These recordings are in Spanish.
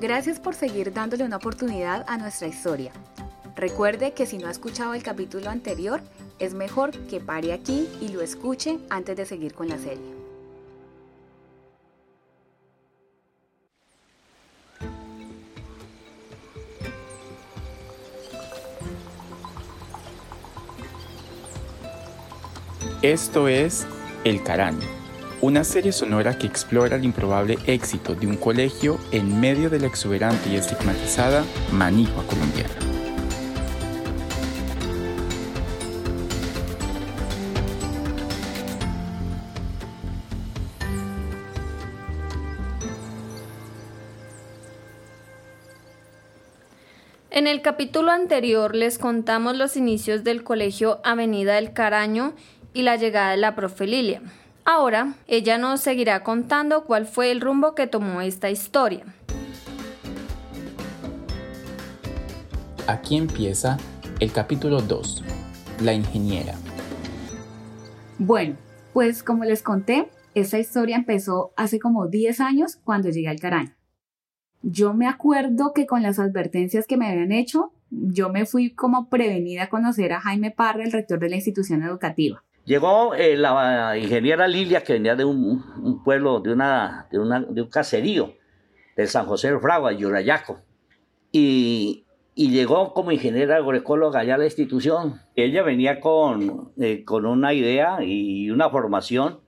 Gracias por seguir dándole una oportunidad a nuestra historia. Recuerde que si no ha escuchado el capítulo anterior, es mejor que pare aquí y lo escuche antes de seguir con la serie. Esto es El Caraño, una serie sonora que explora el improbable éxito de un colegio en medio de la exuberante y estigmatizada manigua colombiana. En el capítulo anterior les contamos los inicios del colegio Avenida del Caraño y la llegada de la profe Lilia. Ahora ella nos seguirá contando cuál fue el rumbo que tomó esta historia. Aquí empieza el capítulo 2, La ingeniera. Bueno, pues como les conté, esta historia empezó hace como 10 años cuando llegué al Caraño. Yo me acuerdo que con las advertencias que me habían hecho, yo me fui como prevenida a conocer a Jaime Parra, el rector de la institución educativa. Llegó eh, la ingeniera Lilia, que venía de un, pueblo, de, una, de, un caserío, de San José del Fragua, Yurayaco. Y, y, llegó como ingeniera agroecóloga allá a la institución. Ella venía con, eh, con una idea y una formación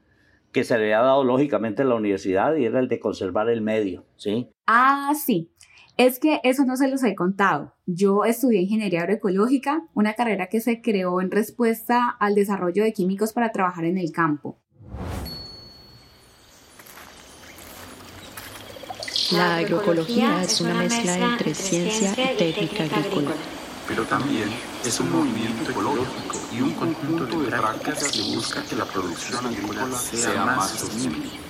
que se le había dado lógicamente a la universidad y era el de conservar el medio, ¿sí? Ah, sí. Es que eso no se los he contado. Yo estudié ingeniería agroecológica, una carrera que se creó en respuesta al desarrollo de químicos para trabajar en el campo. La agroecología es una mezcla entre ciencia y técnica agrícola pero también es un movimiento ecológico y un conjunto de prácticas que busca que la producción agrícola sea más sostenible.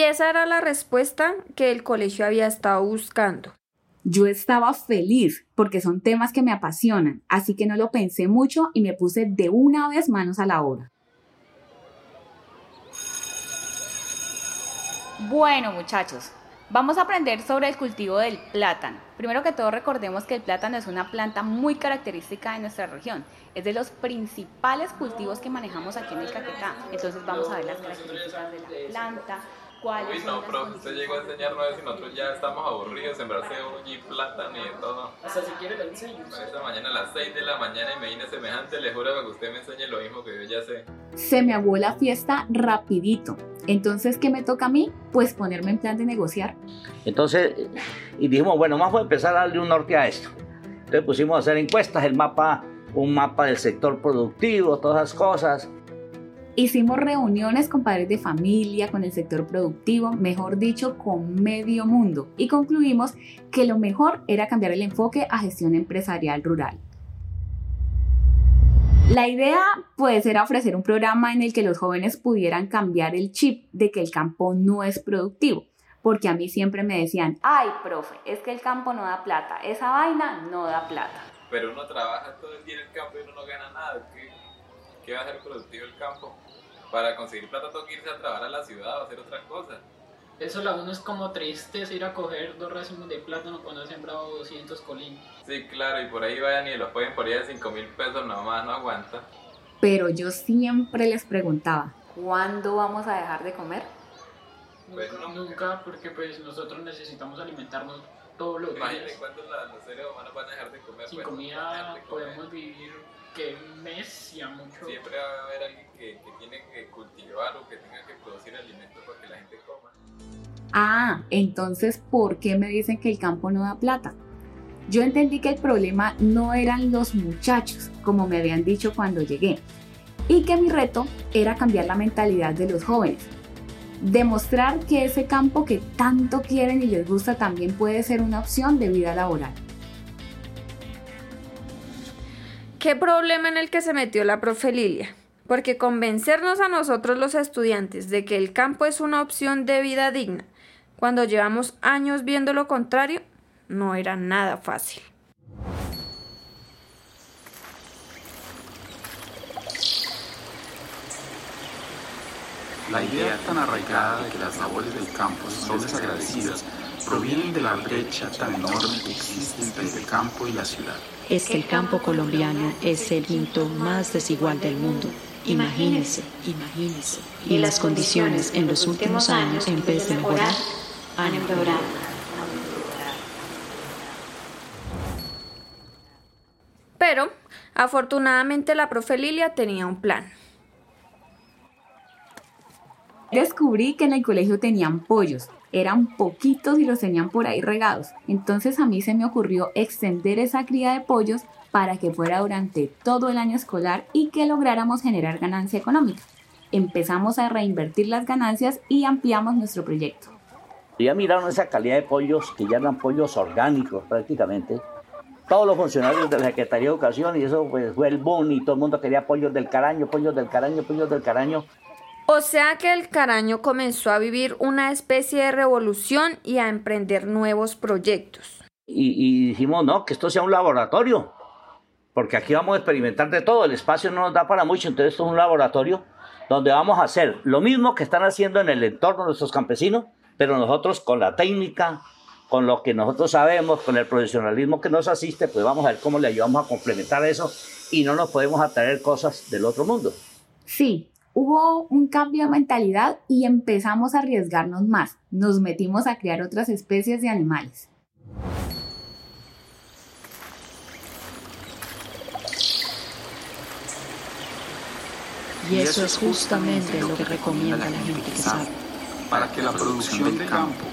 Y esa era la respuesta que el colegio había estado buscando. Yo estaba feliz porque son temas que me apasionan, así que no lo pensé mucho y me puse de una vez manos a la obra. Bueno, muchachos, vamos a aprender sobre el cultivo del plátano. Primero que todo, recordemos que el plátano es una planta muy característica de nuestra región. Es de los principales cultivos que manejamos aquí en el Caquetá. Entonces vamos a ver las características de la planta, Uy, no, profe, usted llegó a enseñarnos eso y nosotros ya estamos aburridos, sembrar cebolla y plátano y de todo. Hasta si quiere le enseño. Esta mañana a las 6 de la mañana y me vine semejante, le juro que usted me enseñe lo mismo que yo ya sé. Se me aguó la fiesta rapidito. Entonces, ¿qué me toca a mí? Pues ponerme en plan de negociar. Entonces, y dijimos, bueno, vamos a empezar a darle un norte a esto. Entonces pusimos a hacer encuestas, el mapa, un mapa del sector productivo, todas esas cosas Hicimos reuniones con padres de familia, con el sector productivo, mejor dicho, con medio mundo y concluimos que lo mejor era cambiar el enfoque a gestión empresarial rural. La idea pues era ofrecer un programa en el que los jóvenes pudieran cambiar el chip de que el campo no es productivo, porque a mí siempre me decían, ay profe, es que el campo no da plata, esa vaina no da plata. Pero uno trabaja todo el día en el campo y uno no gana nada. ¿Qué va a ser productivo el campo? Para conseguir plata tengo que irse a trabajar a la ciudad o hacer otras cosas. Eso la uno es como triste ir a coger dos racimos de plátano cuando ha sembrado 200 colinos. Sí, claro, y por ahí vayan y los pueden por ahí de 5 mil pesos nomás, no aguanta. Pero yo siempre les preguntaba, ¿cuándo vamos a dejar de comer? Pues nunca, porque pues nosotros necesitamos alimentarnos todos los días. Imagínate cuántos los seres humanos van a dejar de comer. Sin comida podemos vivir que un mes y a mucho. Siempre va a haber alguien que, que tiene que cultivar o que tenga que producir alimentos para que la gente coma. Ah, entonces, ¿por qué me dicen que el campo no da plata? Yo entendí que el problema no eran los muchachos, como me habían dicho cuando llegué, y que mi reto era cambiar la mentalidad de los jóvenes. Demostrar que ese campo que tanto quieren y les gusta también puede ser una opción de vida laboral. ¿Qué problema en el que se metió la profe Lilia? Porque convencernos a nosotros los estudiantes de que el campo es una opción de vida digna, cuando llevamos años viendo lo contrario, no era nada fácil. La idea tan arraigada de que las labores del campo son desagradecidas provienen de la brecha tan enorme que existe entre el campo y la ciudad. Es que el campo colombiano es el quinto más desigual del mundo. Imagínese, imagínese. Y las condiciones en los últimos años, en vez de mejorar, han empeorado. Pero, afortunadamente, la profe Lilia tenía un plan. Descubrí que en el colegio tenían pollos. Eran poquitos y los tenían por ahí regados. Entonces a mí se me ocurrió extender esa cría de pollos para que fuera durante todo el año escolar y que lográramos generar ganancia económica. Empezamos a reinvertir las ganancias y ampliamos nuestro proyecto. Ya miraron esa calidad de pollos, que ya eran pollos orgánicos prácticamente. Todos los funcionarios de la Secretaría de Educación, y eso pues, fue el boom, y todo el mundo quería pollos del caraño, pollos del caraño, pollos del caraño. O sea que el caraño comenzó a vivir una especie de revolución y a emprender nuevos proyectos. Y, y dijimos, no, que esto sea un laboratorio, porque aquí vamos a experimentar de todo, el espacio no nos da para mucho, entonces esto es un laboratorio donde vamos a hacer lo mismo que están haciendo en el entorno de nuestros campesinos, pero nosotros con la técnica, con lo que nosotros sabemos, con el profesionalismo que nos asiste, pues vamos a ver cómo le ayudamos a complementar eso y no nos podemos atraer cosas del otro mundo. Sí, hubo un cambio de mentalidad y empezamos a arriesgarnos más. Nos metimos a criar otras especies de animales. Y eso es justamente lo que recomienda la gente que sabe. Para que la producción del campo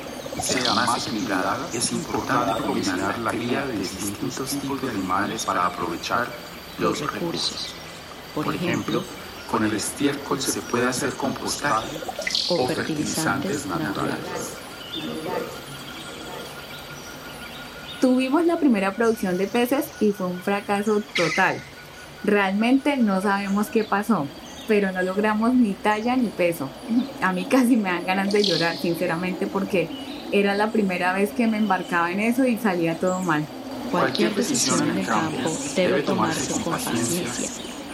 sea más equilibrada, es importante combinar la cría de distintos tipos de animales para aprovechar los recursos. Por ejemplo, con el estiércol se puede hacer compostaje o fertilizantes naturales. Tuvimos la primera producción de peces y fue un fracaso total. Realmente no sabemos qué pasó, pero no logramos ni talla ni peso. A mí casi me dan ganas de llorar, sinceramente, porque era la primera vez que me embarcaba en eso y salía todo mal. Cualquier decisión en el campo debe tomarse con paciencia,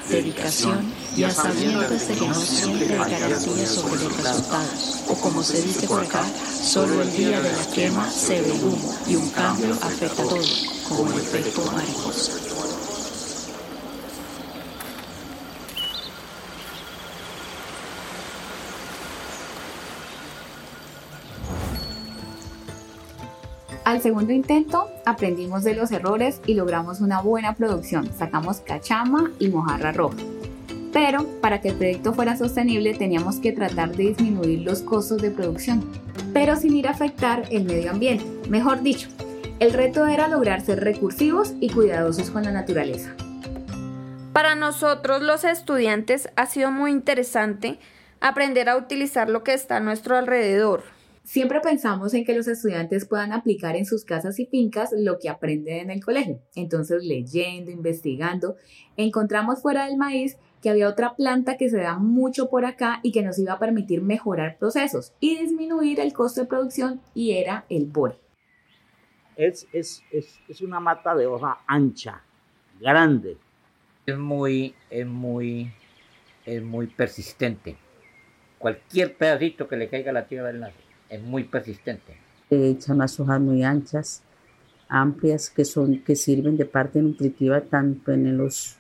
dedicación y a sabiendas de que no siempre hay garantías sobre los resultados. O como se dice por acá, solo el día de la quema se ve el humo y un cambio afecta a todo, como el efecto mariposa. Al segundo intento aprendimos de los errores y logramos una buena producción. Sacamos cachama y mojarra roja. Pero para que el proyecto fuera sostenible teníamos que tratar de disminuir los costos de producción, pero sin ir a afectar el medio ambiente. Mejor dicho, el reto era lograr ser recursivos y cuidadosos con la naturaleza. Para nosotros los estudiantes ha sido muy interesante aprender a utilizar lo que está a nuestro alrededor, Siempre pensamos en que los estudiantes puedan aplicar en sus casas y fincas lo que aprenden en el colegio. Entonces, leyendo, investigando, encontramos fuera del maíz que había otra planta que se da mucho por acá y que nos iba a permitir mejorar procesos y disminuir el costo de producción y era el bore. Es, es, es, es una mata de hoja ancha, grande. Es muy, es muy, es muy persistente. Cualquier pedacito que le caiga a la tierra del nace es muy persistente. Echa unas hojas muy anchas, amplias, que, son, que sirven de parte nutritiva tanto en los,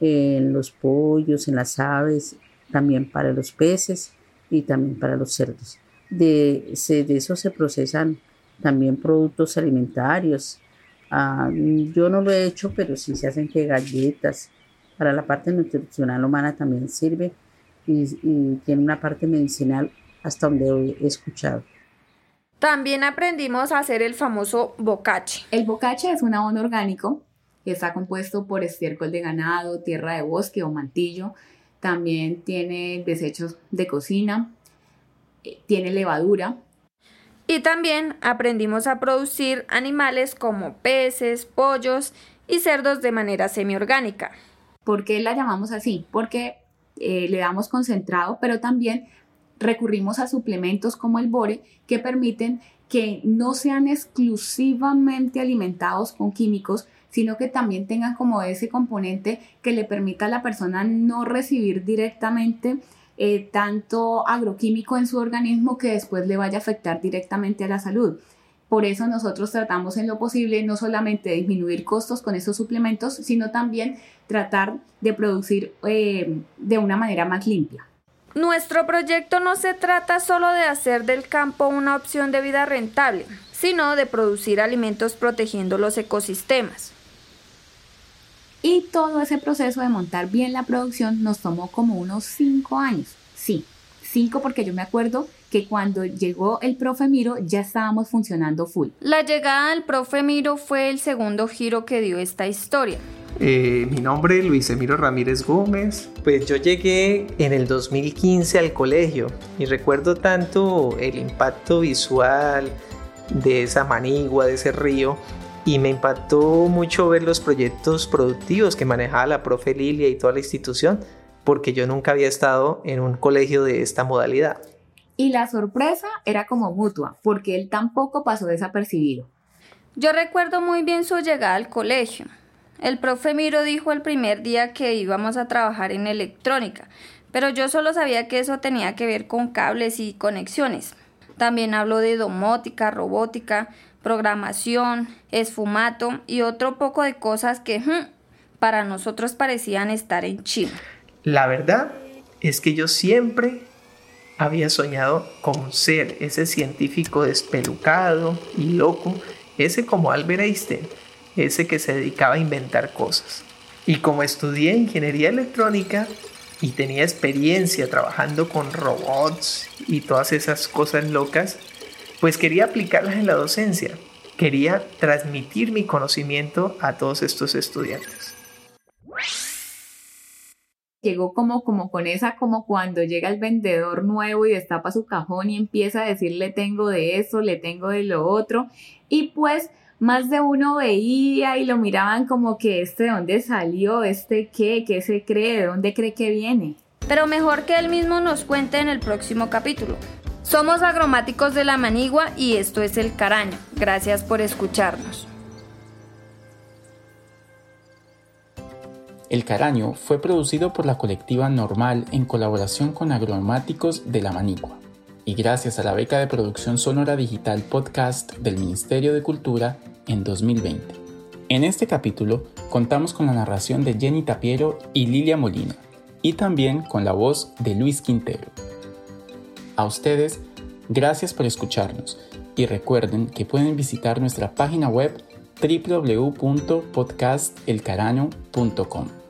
en los pollos, en las aves, también para los peces y también para los cerdos. De, se, de eso se procesan también productos alimentarios. Ah, yo no lo he hecho, pero sí se hacen que galletas. Para la parte nutricional humana también sirve y, y tiene una parte medicinal hasta donde he escuchado. También aprendimos a hacer el famoso bocache. El bocache es un abono orgánico que está compuesto por estiércol de ganado, tierra de bosque o mantillo. También tiene desechos de cocina, eh, tiene levadura. Y también aprendimos a producir animales como peces, pollos y cerdos de manera semiorgánica. ¿Por qué la llamamos así? Porque eh, le damos concentrado, pero también recurrimos a suplementos como el bore que permiten que no sean exclusivamente alimentados con químicos, sino que también tengan como ese componente que le permita a la persona no recibir directamente eh, tanto agroquímico en su organismo que después le vaya a afectar directamente a la salud. Por eso nosotros tratamos en lo posible no solamente de disminuir costos con estos suplementos, sino también tratar de producir eh, de una manera más limpia. Nuestro proyecto no se trata solo de hacer del campo una opción de vida rentable, sino de producir alimentos protegiendo los ecosistemas. Y todo ese proceso de montar bien la producción nos tomó como unos cinco años. Sí, cinco porque yo me acuerdo que cuando llegó el profe Miro ya estábamos funcionando full. La llegada del profe Miro fue el segundo giro que dio esta historia. Eh, mi nombre es Luis Emiro Ramírez Gómez. Pues yo llegué en el 2015 al colegio y recuerdo tanto el impacto visual de esa manigua, de ese río, y me impactó mucho ver los proyectos productivos que manejaba la profe Lilia y toda la institución, porque yo nunca había estado en un colegio de esta modalidad. Y la sorpresa era como mutua, porque él tampoco pasó desapercibido. Yo recuerdo muy bien su llegada al colegio. El profe Miro dijo el primer día que íbamos a trabajar en electrónica, pero yo solo sabía que eso tenía que ver con cables y conexiones. También habló de domótica, robótica, programación, esfumato y otro poco de cosas que hmm, para nosotros parecían estar en China. La verdad es que yo siempre había soñado con ser ese científico despelucado y loco, ese como Albert Einstein, ese que se dedicaba a inventar cosas. Y como estudié ingeniería electrónica y tenía experiencia trabajando con robots y todas esas cosas locas, pues quería aplicarlas en la docencia. Quería transmitir mi conocimiento a todos estos estudiantes. Llegó como, como con esa, como cuando llega el vendedor nuevo y destapa su cajón y empieza a decirle tengo de eso, le tengo de lo otro. Y pues más de uno veía y lo miraban como que este de dónde salió, este qué, qué se cree, de dónde cree que viene. Pero mejor que él mismo nos cuente en el próximo capítulo. Somos agromáticos de la Manigua y esto es El Caraño. Gracias por escucharnos. El Caraño fue producido por la colectiva Normal en colaboración con agromáticos de la Manigua y gracias a la beca de producción sonora digital podcast del Ministerio de Cultura en 2020. En este capítulo contamos con la narración de Jenny Tapiero y Lilia Molina y también con la voz de Luis Quintero. A ustedes, gracias por escucharnos y recuerden que pueden visitar nuestra página web www.podcastelcaraño.com.